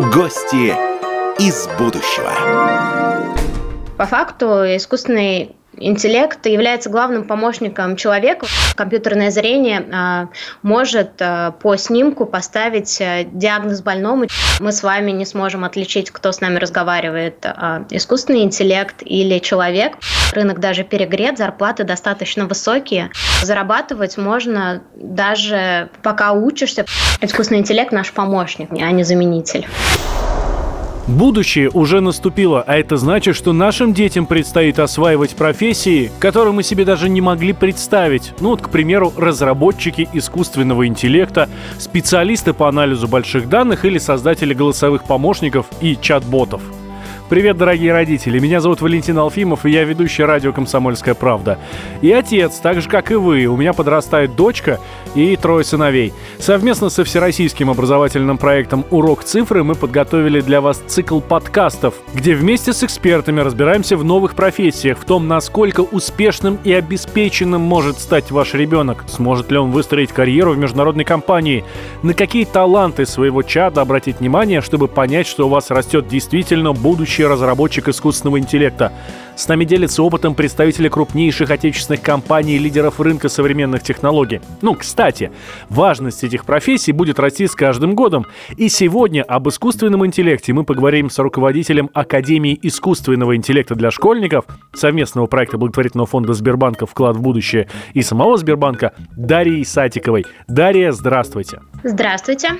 Гости из будущего. По факту искусственный Интеллект является главным помощником человека. Компьютерное зрение а, может а, по снимку поставить а, диагноз больному. Мы с вами не сможем отличить, кто с нами разговаривает, искусственный интеллект или человек. Рынок даже перегрет, зарплаты достаточно высокие. Зарабатывать можно даже пока учишься. Искусственный интеллект наш помощник, а не заменитель. Будущее уже наступило, а это значит, что нашим детям предстоит осваивать профессии, которые мы себе даже не могли представить. Ну вот, к примеру, разработчики искусственного интеллекта, специалисты по анализу больших данных или создатели голосовых помощников и чат-ботов – Привет, дорогие родители. Меня зовут Валентин Алфимов, и я ведущий радио «Комсомольская правда». И отец, так же, как и вы. У меня подрастает дочка и трое сыновей. Совместно со всероссийским образовательным проектом «Урок цифры» мы подготовили для вас цикл подкастов, где вместе с экспертами разбираемся в новых профессиях, в том, насколько успешным и обеспеченным может стать ваш ребенок, сможет ли он выстроить карьеру в международной компании, на какие таланты своего чада обратить внимание, чтобы понять, что у вас растет действительно будущее ведущий разработчик искусственного интеллекта. С нами делятся опытом представители крупнейших отечественных компаний и лидеров рынка современных технологий. Ну, кстати, важность этих профессий будет расти с каждым годом. И сегодня об искусственном интеллекте мы поговорим с руководителем Академии искусственного интеллекта для школьников, совместного проекта благотворительного фонда Сбербанка «Вклад в будущее» и самого Сбербанка Дарьей Сатиковой. Дарья, здравствуйте. Здравствуйте.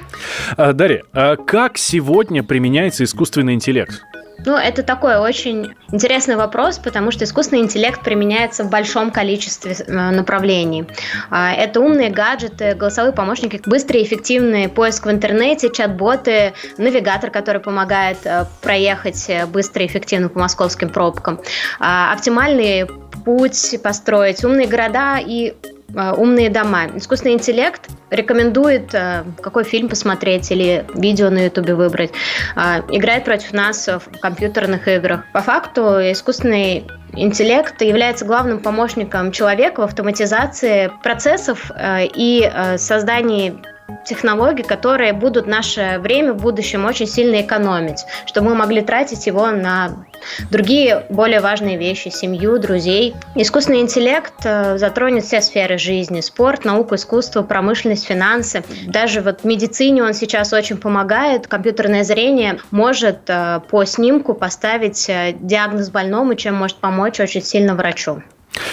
А, Дарья, а как сегодня применяется искусственный интеллект? Ну, это такой очень интересный вопрос, потому что искусственный интеллект применяется в большом количестве э, направлений. А, это умные гаджеты, голосовые помощники, быстрый и эффективный поиск в интернете, чат-боты, навигатор, который помогает э, проехать э, быстро и эффективно по московским пробкам, а, оптимальный путь построить, умные города и умные дома. Искусственный интеллект рекомендует, э, какой фильм посмотреть или видео на ютубе выбрать. Э, играет против нас в компьютерных играх. По факту искусственный интеллект является главным помощником человека в автоматизации процессов и создании технологий, которые будут наше время в будущем очень сильно экономить, чтобы мы могли тратить его на другие более важные вещи, семью, друзей. Искусственный интеллект э, затронет все сферы жизни, спорт, науку, искусство, промышленность, финансы. Даже вот в медицине он сейчас очень помогает. Компьютерное зрение может э, по снимку поставить э, диагноз больному, чем может помочь очень сильно врачу.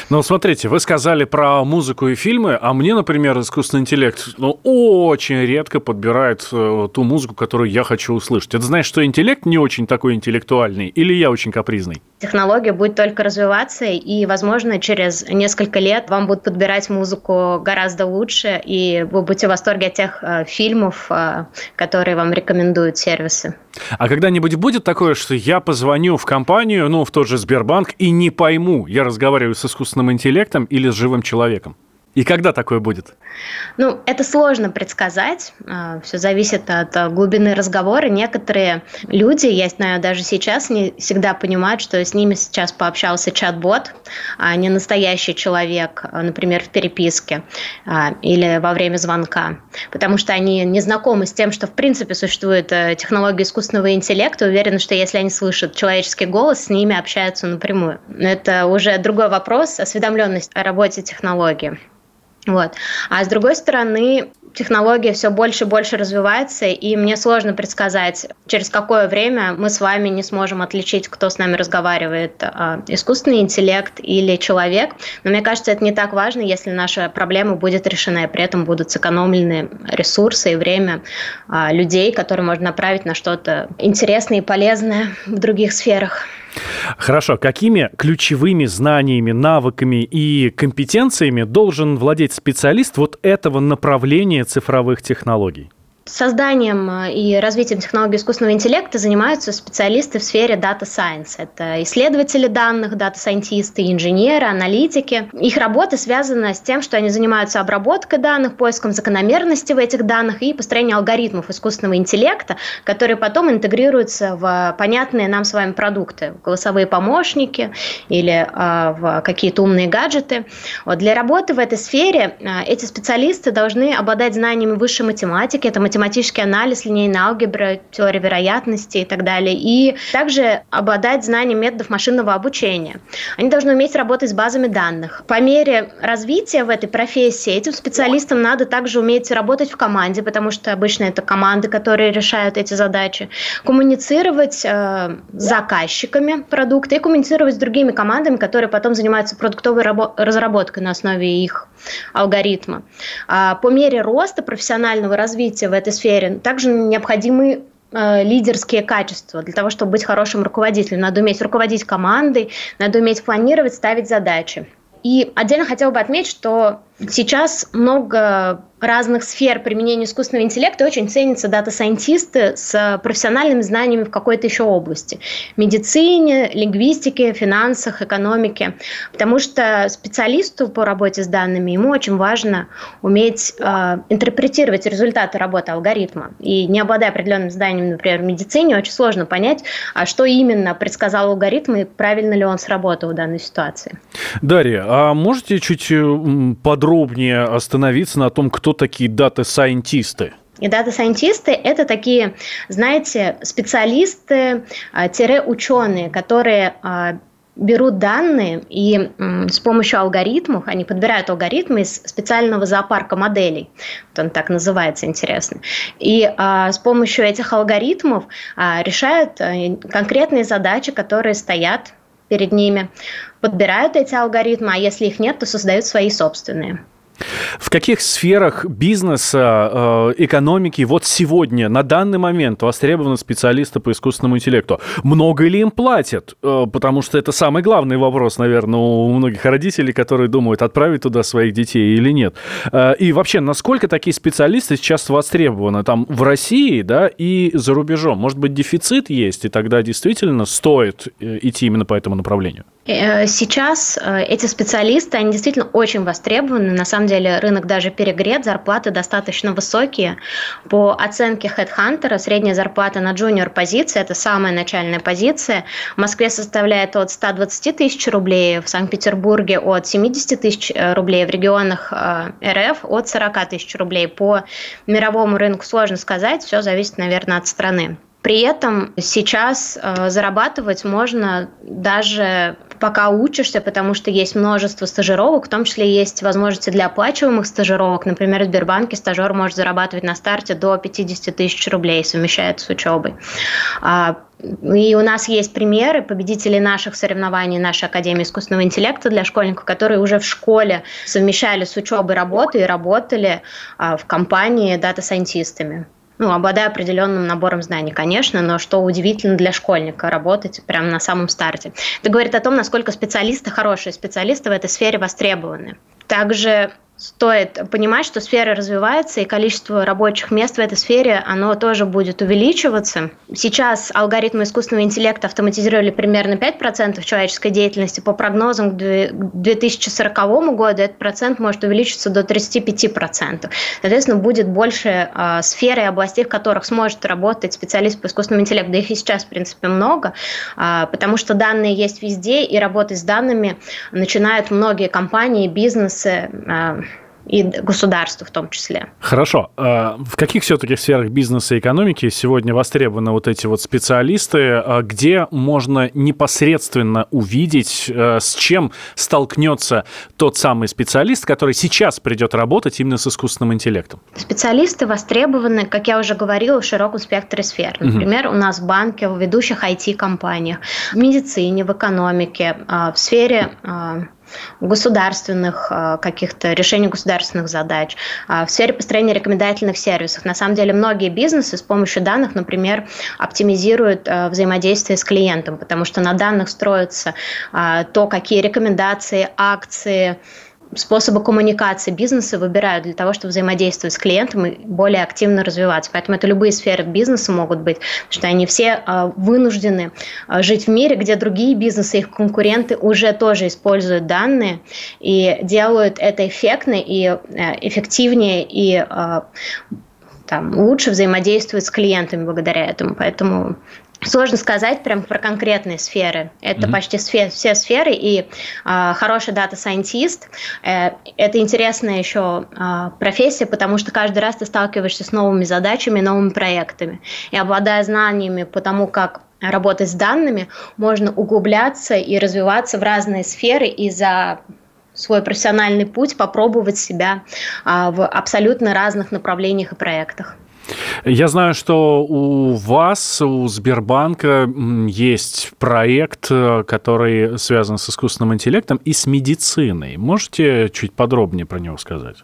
Ну, смотрите, вы сказали про музыку и фильмы, а мне, например, искусственный интеллект ну, очень редко подбирает э, ту музыку, которую я хочу услышать. Это значит, что интеллект не очень такой интеллектуальный или я очень капризный? Технология будет только развиваться, и, возможно, через несколько лет вам будут подбирать музыку гораздо лучше, и вы будете в восторге от тех э, фильмов, э, которые вам рекомендуют сервисы. А когда-нибудь будет такое, что я позвоню в компанию, ну, в тот же Сбербанк, и не пойму, я разговариваю с искусственным интеллектом или с живым человеком? И когда такое будет? Ну, это сложно предсказать. А, Все зависит от а, глубины разговора. Некоторые люди, я знаю, даже сейчас не всегда понимают, что с ними сейчас пообщался чат-бот, а не настоящий человек, а, например, в переписке или во время звонка. Потому что они не знакомы с тем, что в принципе существует э, технология искусственного интеллекта, уверены, что если они слышат человеческий голос, с ними общаются напрямую. Но это уже другой вопрос, осведомленность о работе технологии. Вот. А с другой стороны, технология все больше и больше развивается, и мне сложно предсказать, через какое время мы с вами не сможем отличить, кто с нами разговаривает, а, искусственный интеллект или человек. Но мне кажется, это не так важно, если наша проблема будет решена, и при этом будут сэкономлены ресурсы и время а, людей, которые можно направить на что-то интересное и полезное в других сферах. Хорошо. Какими ключевыми знаниями, навыками и компетенциями должен владеть специалист вот этого направления цифровых технологий? Созданием э, и развитием технологий искусственного интеллекта занимаются специалисты в сфере Data Science. Это исследователи данных, дата-сайентисты, инженеры, аналитики. Их работа связана с тем, что они занимаются обработкой данных, поиском закономерности в этих данных и построением алгоритмов искусственного интеллекта, которые потом интегрируются в понятные нам с вами продукты, голосовые помощники или э, в какие-то умные гаджеты. Вот для работы в этой сфере э, эти специалисты должны обладать знаниями высшей математики, это математика математический анализ, линейная алгебра, теория вероятности и так далее. И также обладать знанием методов машинного обучения. Они должны уметь работать с базами данных. По мере развития в этой профессии этим специалистам надо также уметь работать в команде, потому что обычно это команды, которые решают эти задачи, коммуницировать э, с заказчиками продукта и коммуницировать с другими командами, которые потом занимаются продуктовой разработкой на основе их алгоритма. А по мере роста профессионального развития в этой сфере также необходимы э, лидерские качества для того, чтобы быть хорошим руководителем. Надо уметь руководить командой, надо уметь планировать, ставить задачи. И отдельно хотела бы отметить, что сейчас много разных сфер применения искусственного интеллекта очень ценятся дата-сайентисты с профессиональными знаниями в какой-то еще области. Медицине, лингвистике, финансах, экономике. Потому что специалисту по работе с данными ему очень важно уметь э, интерпретировать результаты работы алгоритма. И не обладая определенным знанием, например, в медицине, очень сложно понять, а что именно предсказал алгоритм и правильно ли он сработал в данной ситуации. Дарья, а можете чуть э, подробнее остановиться на том, кто такие дата-сайентисты? И дата-сайентисты – это такие, знаете, специалисты-ученые, которые а, берут данные и с помощью алгоритмов, они подбирают алгоритмы из специального зоопарка моделей, вот он так называется, интересно, и а, с помощью этих алгоритмов а, решают а, конкретные задачи, которые стоят перед ними, подбирают эти алгоритмы, а если их нет, то создают свои собственные. В каких сферах бизнеса, э, экономики вот сегодня, на данный момент востребованы специалисты по искусственному интеллекту? Много ли им платят? Э, потому что это самый главный вопрос, наверное, у многих родителей, которые думают, отправить туда своих детей или нет. Э, и вообще, насколько такие специалисты сейчас востребованы там в России, да, и за рубежом? Может быть, дефицит есть, и тогда действительно стоит идти именно по этому направлению? Сейчас эти специалисты, они действительно очень востребованы. На самом деле рынок даже перегрет, зарплаты достаточно высокие. По оценке HeadHunter средняя зарплата на джуниор позиции, это самая начальная позиция, в Москве составляет от 120 тысяч рублей, в Санкт-Петербурге от 70 тысяч э, рублей, в регионах э, РФ от 40 тысяч рублей. По мировому рынку сложно сказать, все зависит, наверное, от страны. При этом сейчас э, зарабатывать можно даже пока учишься, потому что есть множество стажировок, в том числе есть возможности для оплачиваемых стажировок. Например, в Сбербанке стажер может зарабатывать на старте до 50 тысяч рублей, совмещает с учебой. А, и у нас есть примеры победителей наших соревнований нашей Академии искусственного интеллекта для школьников, которые уже в школе совмещали с учебой работу и работали а, в компании дата-сайентистами ну, обладая определенным набором знаний, конечно, но что удивительно для школьника работать прямо на самом старте. Это говорит о том, насколько специалисты, хорошие специалисты в этой сфере востребованы. Также стоит понимать, что сфера развивается, и количество рабочих мест в этой сфере, оно тоже будет увеличиваться. Сейчас алгоритмы искусственного интеллекта автоматизировали примерно 5% человеческой деятельности. По прогнозам к 2040 году этот процент может увеличиться до 35%. Соответственно, будет больше э, сфер и областей, в которых сможет работать специалист по искусственному интеллекту. Да их и сейчас, в принципе, много, э, потому что данные есть везде, и работать с данными начинают многие компании, бизнесы, э, и государству в том числе. Хорошо. А в каких все-таки сферах бизнеса и экономики сегодня востребованы вот эти вот специалисты, а где можно непосредственно увидеть, э, с чем столкнется тот самый специалист, который сейчас придет работать именно с искусственным интеллектом? Специалисты востребованы, как я уже говорила, в широком спектре сфер. Например, угу. у нас в банке, в ведущих IT-компаниях, в медицине, в экономике, а, в сфере государственных э, каких-то решений государственных задач, э, в сфере построения рекомендательных сервисов. На самом деле многие бизнесы с помощью данных, например, оптимизируют э, взаимодействие с клиентом, потому что на данных строится то, какие рекомендации, акции, способы коммуникации бизнеса выбирают для того, чтобы взаимодействовать с клиентом и более активно развиваться. Поэтому это любые сферы бизнеса могут быть, потому что они все а, вынуждены а, жить в мире, где другие бизнесы, их конкуренты уже тоже используют данные и делают это эффектно и э, эффективнее и а, там, лучше взаимодействует с клиентами благодаря этому. Поэтому Сложно сказать прям про конкретные сферы. Это м-м почти сфер, все сферы, и э, хороший дата-сайентист э, это интересная еще э, профессия, потому что каждый раз ты сталкиваешься с новыми задачами, новыми проектами. И обладая знаниями по тому, как работать с данными, можно углубляться и развиваться в разные сферы и за свой профессиональный путь попробовать себя а, в абсолютно разных направлениях и проектах. Я знаю, что у вас, у Сбербанка есть проект, э, который связан с искусственным интеллектом и с медициной. Можете чуть подробнее про него сказать?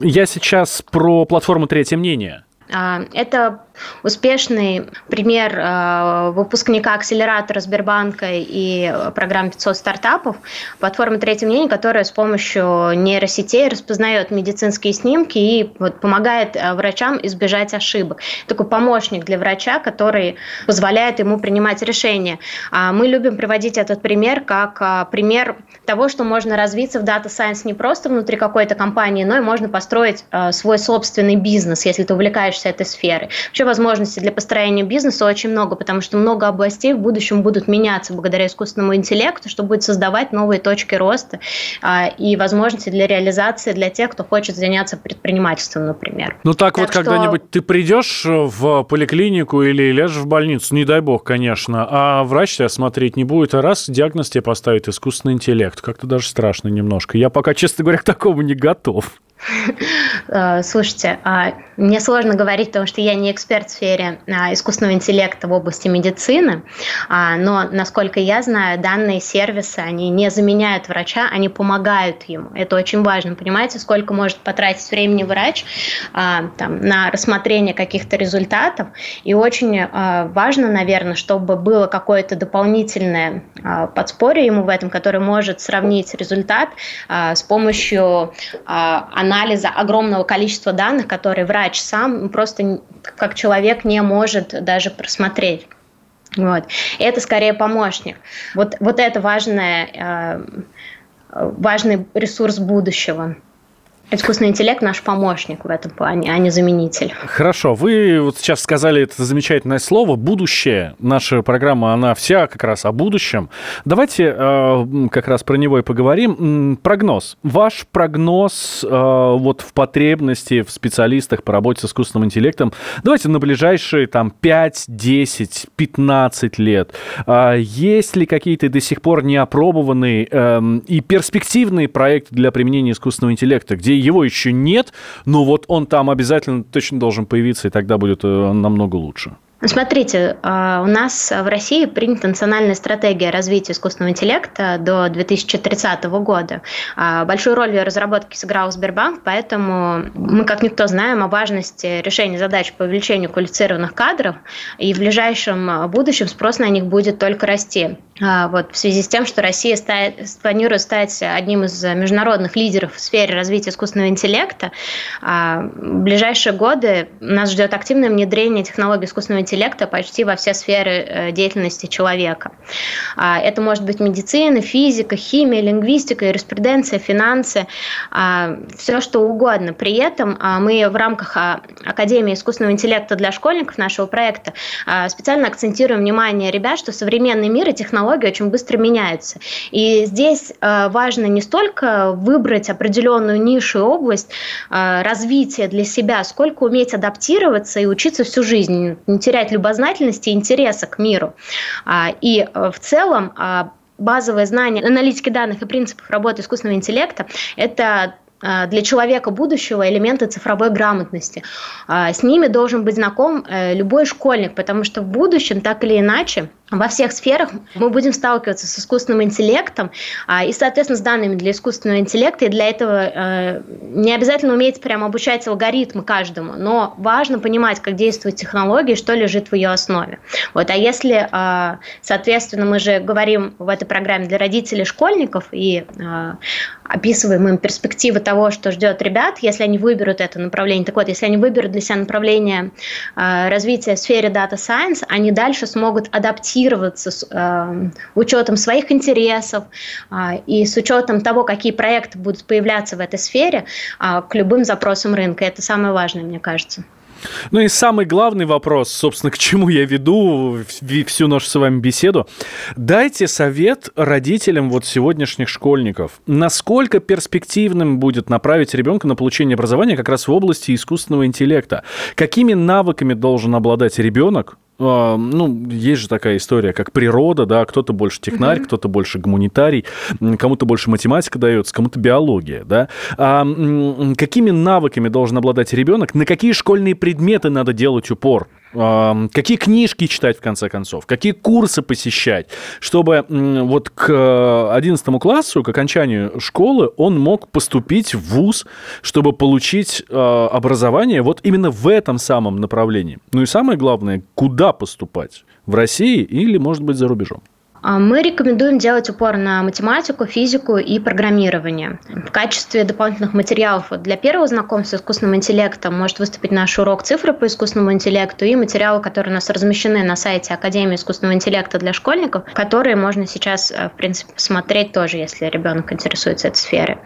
Я сейчас про платформу «Третье мнение». А, это успешный пример э, выпускника акселератора Сбербанка и программы 500 стартапов, платформа «Третье мнение», которая с помощью нейросетей распознает медицинские снимки и вот, помогает э, врачам избежать ошибок. Такой помощник для врача, который позволяет ему принимать решения. А мы любим приводить этот пример как пример того, что можно развиться в Data Science не просто внутри какой-то компании, но и можно построить свой собственный бизнес, если ты увлекаешься этой сферой. Вообще вообще возможностей для построения бизнеса очень много, потому что много областей в будущем будут меняться благодаря искусственному интеллекту, что будет создавать новые точки роста а, и возможности для реализации для тех, кто хочет заняться предпринимательством, например. Ну так, так вот, что... когда-нибудь ты придешь в поликлинику или ляжешь в больницу, не дай бог, конечно, а врач тебя смотреть не будет, а раз диагноз тебе поставит искусственный интеллект. Как-то даже страшно немножко. Я пока, честно говоря, к такому не готов. Э, слушайте, а, мне сложно говорить, потому что я не эксперт в сфере а, искусственного интеллекта в области медицины, а, но, насколько я знаю, данные сервисы, они не заменяют врача, они помогают ему. Это очень важно. Понимаете, сколько может потратить времени врач там, на рассмотрение каких-то результатов. И очень важно, наверное, чтобы было какое-то дополнительное подспорье ему в этом, которое может сравнить результат с помощью анализа анализа огромного количества данных, которые врач сам просто как человек не может даже просмотреть. Вот. Это скорее помощник. Вот, вот это важное, э, важный ресурс будущего. Искусственный интеллект наш помощник в этом плане, а не заменитель. Хорошо, вы вот сейчас сказали это замечательное слово «будущее». Наша программа, она вся как раз о будущем. Давайте э, как раз про него и поговорим. Прогноз. Ваш прогноз э, вот в потребности в специалистах по работе с искусственным интеллектом, давайте на ближайшие там 5, 10, 15 лет. Э, есть ли какие-то до сих пор неопробованные э, и перспективные проекты для применения искусственного интеллекта, где его еще нет, но вот он там обязательно точно должен появиться, и тогда будет э, намного лучше. Смотрите, а, у нас в России принята национальная стратегия развития искусственного интеллекта до 2030 года. А, большую роль в ее разработке сыграл Сбербанк, поэтому мы, как никто, знаем о важности решения задач по увеличению квалифицированных кадров, и в ближайшем будущем спрос на них будет только расти. А, вот, в связи с тем, что Россия стает, планирует стать одним из международных лидеров в сфере развития искусственного интеллекта, в ближайшие годы нас ждет активное внедрение технологий искусственного интеллекта интеллекта почти во все сферы э, деятельности человека. А, это может быть медицина, физика, химия, лингвистика, юриспруденция, финансы, а, все что угодно. При этом а, мы в рамках Академии искусственного интеллекта для школьников нашего проекта специально акцентируем внимание ребят, что современный мир и технологии очень быстро меняются. И здесь важно не столько выбрать определенную нишу и область развития для себя, сколько уметь адаптироваться и учиться всю жизнь, терять любознательности и интереса к миру. А, и э, в целом а, базовые знания аналитики данных и принципов работы искусственного интеллекта – это а, для человека будущего элементы цифровой грамотности. С ними должен быть знаком э, любой школьник, потому что в будущем, так или иначе, во всех сферах мы будем сталкиваться с искусственным интеллектом а, и, соответственно, с данными для искусственного интеллекта. И для этого э, не обязательно уметь прямо обучать алгоритмы каждому, но важно понимать, как действует технология, что лежит в ее основе. Вот. А если, э, соответственно, мы же говорим в этой программе для родителей школьников и э, описываем им перспективы того, что ждет ребят, если они выберут это направление. Так вот, если они выберут для себя направление э, развития в сфере Data Science, они дальше смогут адаптировать адаптироваться с э, учетом своих интересов э, и с учетом того, какие проекты будут появляться в этой сфере э, к любым запросам рынка. Это самое важное, мне кажется. Ну и самый главный вопрос, собственно, к чему я веду всю нашу с вами беседу. Дайте совет родителям вот сегодняшних школьников. Насколько перспективным будет направить ребенка на получение образования как раз в области искусственного интеллекта? Какими навыками должен обладать ребенок, ну, есть же такая история, как природа, да, кто-то больше технарь, mm-hmm. кто-то больше гуманитарий, кому-то больше математика дается, кому-то биология, да. А какими навыками должен обладать ребенок, на какие школьные предметы надо делать упор? Какие книжки читать, в конце концов, какие курсы посещать, чтобы вот к 11 классу, к окончанию школы, он мог поступить в ВУЗ, чтобы получить а, образование вот именно в этом самом направлении. Ну и самое главное, куда поступать? В России или, может быть, за рубежом? А, мы рекомендуем делать упор на математику, физику и программирование. В качестве дополнительных материалов для первого знакомства с искусственным интеллектом может выступить наш урок цифры по искусственному интеллекту и материалы, которые у нас размещены на сайте Академии искусственного интеллекта для школьников, которые можно сейчас, э, в принципе, посмотреть тоже, если ребенок интересуется этой сферой.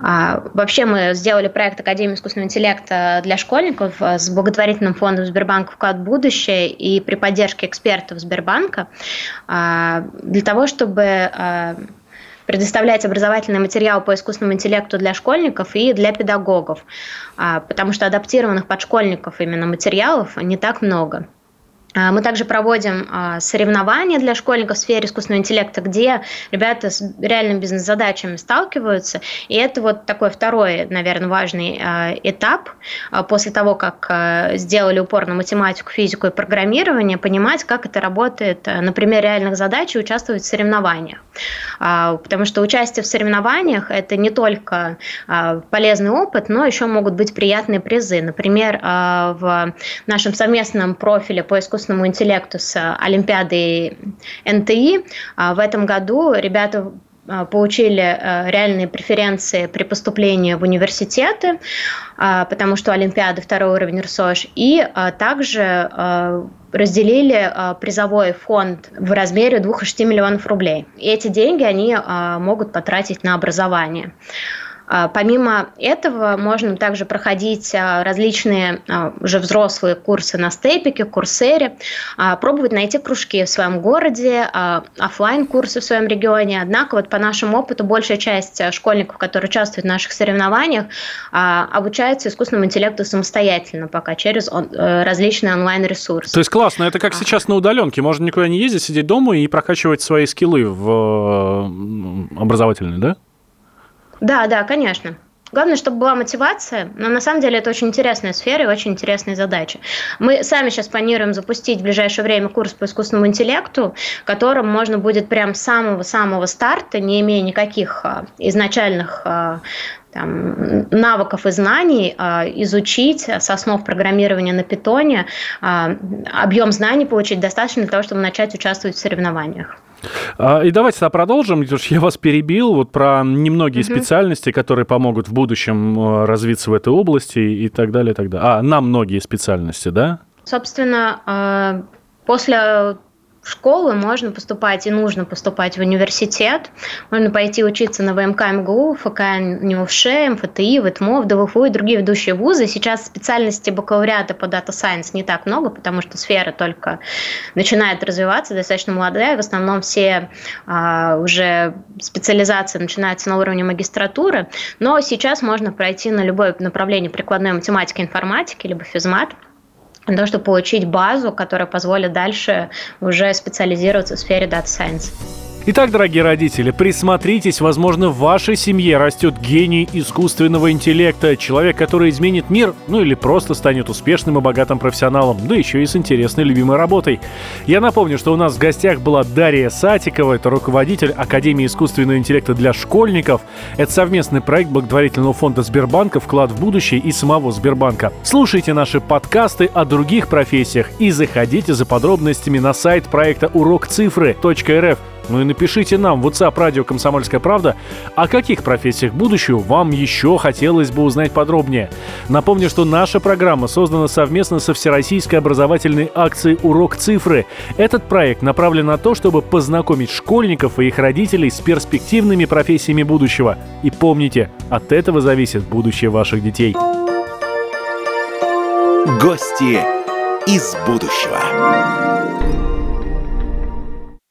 А, вообще мы сделали проект Академии искусственного интеллекта для школьников э, с благотворительным фондом Сбербанк вклад в будущее и при поддержке экспертов Сбербанка а, для того, чтобы а, предоставлять образовательный материал по искусственному интеллекту для школьников и для педагогов, а, потому что адаптированных под школьников именно материалов не так много. А, мы также проводим а, соревнования для школьников в сфере искусственного интеллекта, где ребята с реальными бизнес-задачами сталкиваются. И это вот такой второй, наверное, важный а, этап после того, как сделали упор на математику, физику и программирование, понимать, как это работает на примере реальных задач и участвовать в соревнованиях. Потому что участие в соревнованиях – это не только полезный опыт, но еще могут быть приятные призы. Например, в нашем совместном профиле по искусственному искусственному интеллекту с Олимпиадой НТИ. А в этом году ребята а, получили а, реальные преференции при поступлении в университеты, потому что Олимпиада второй уровень РСОЖ, и также разделили призовой фонд в размере 2,6 миллионов рублей. И эти деньги они могут потратить на образование. А, помимо этого можно также проходить а, различные а, уже взрослые курсы на степике, курсере, пробовать найти кружки в своем городе, офлайн курсы в своем регионе. Однако вот по нашему опыту большая часть школьников, которые участвуют в наших соревнованиях, обучаются искусственному интеллекту самостоятельно пока через э, различные онлайн-ресурсы. То есть классно, это как сейчас на удаленке, можно никуда не ездить, сидеть дома и прокачивать свои скиллы в образовательные, да? Да, да, конечно. Главное, чтобы была мотивация, но на самом деле это очень интересная сфера и очень интересная задача. Мы сами сейчас планируем запустить в ближайшее время курс по искусственному интеллекту, которым можно будет прям с самого-самого старта, не имея никаких а, изначальных а, там, навыков и знаний а, изучить с основ программирования на питоне, объем знаний получить достаточно для того, чтобы начать участвовать в соревнованиях. А, и давайте тогда продолжим, потому что я вас перебил вот про немногие угу. специальности, которые помогут в будущем э, развиться в этой области и так далее, и так далее. А, на многие специальности, да? Собственно, э, после школы можно поступать и нужно поступать в университет. Можно пойти учиться на ВМК МГУ, ФК НИУФШ, МФТИ, ВТМО, ВДВФУ и другие ведущие вузы. Сейчас специальности бакалавриата по Data Science не так много, потому что сфера только начинает развиваться, достаточно молодая. В основном все а, уже специализации начинаются на уровне магистратуры. Но сейчас можно пройти на любое направление прикладной математики, информатики, либо физмат – для того, чтобы получить базу, которая позволит дальше уже специализироваться в сфере Data Science. Итак, дорогие родители, присмотритесь, возможно, в вашей семье растет гений искусственного интеллекта, человек, который изменит мир, ну или просто станет успешным и богатым профессионалом, да еще и с интересной любимой работой. Я напомню, что у нас в гостях была Дарья Сатикова, это руководитель Академии искусственного интеллекта для школьников. Это совместный проект благотворительного фонда Сбербанка «Вклад в будущее» и самого Сбербанка. Слушайте наши подкасты о других профессиях и заходите за подробностями на сайт проекта урокцифры.рф ну и напишите нам в WhatsApp радио «Комсомольская правда», о каких профессиях будущего вам еще хотелось бы узнать подробнее. Напомню, что наша программа создана совместно со Всероссийской образовательной акцией «Урок цифры». Этот проект направлен на то, чтобы познакомить школьников и их родителей с перспективными профессиями будущего. И помните, от этого зависит будущее ваших детей. Гости из будущего.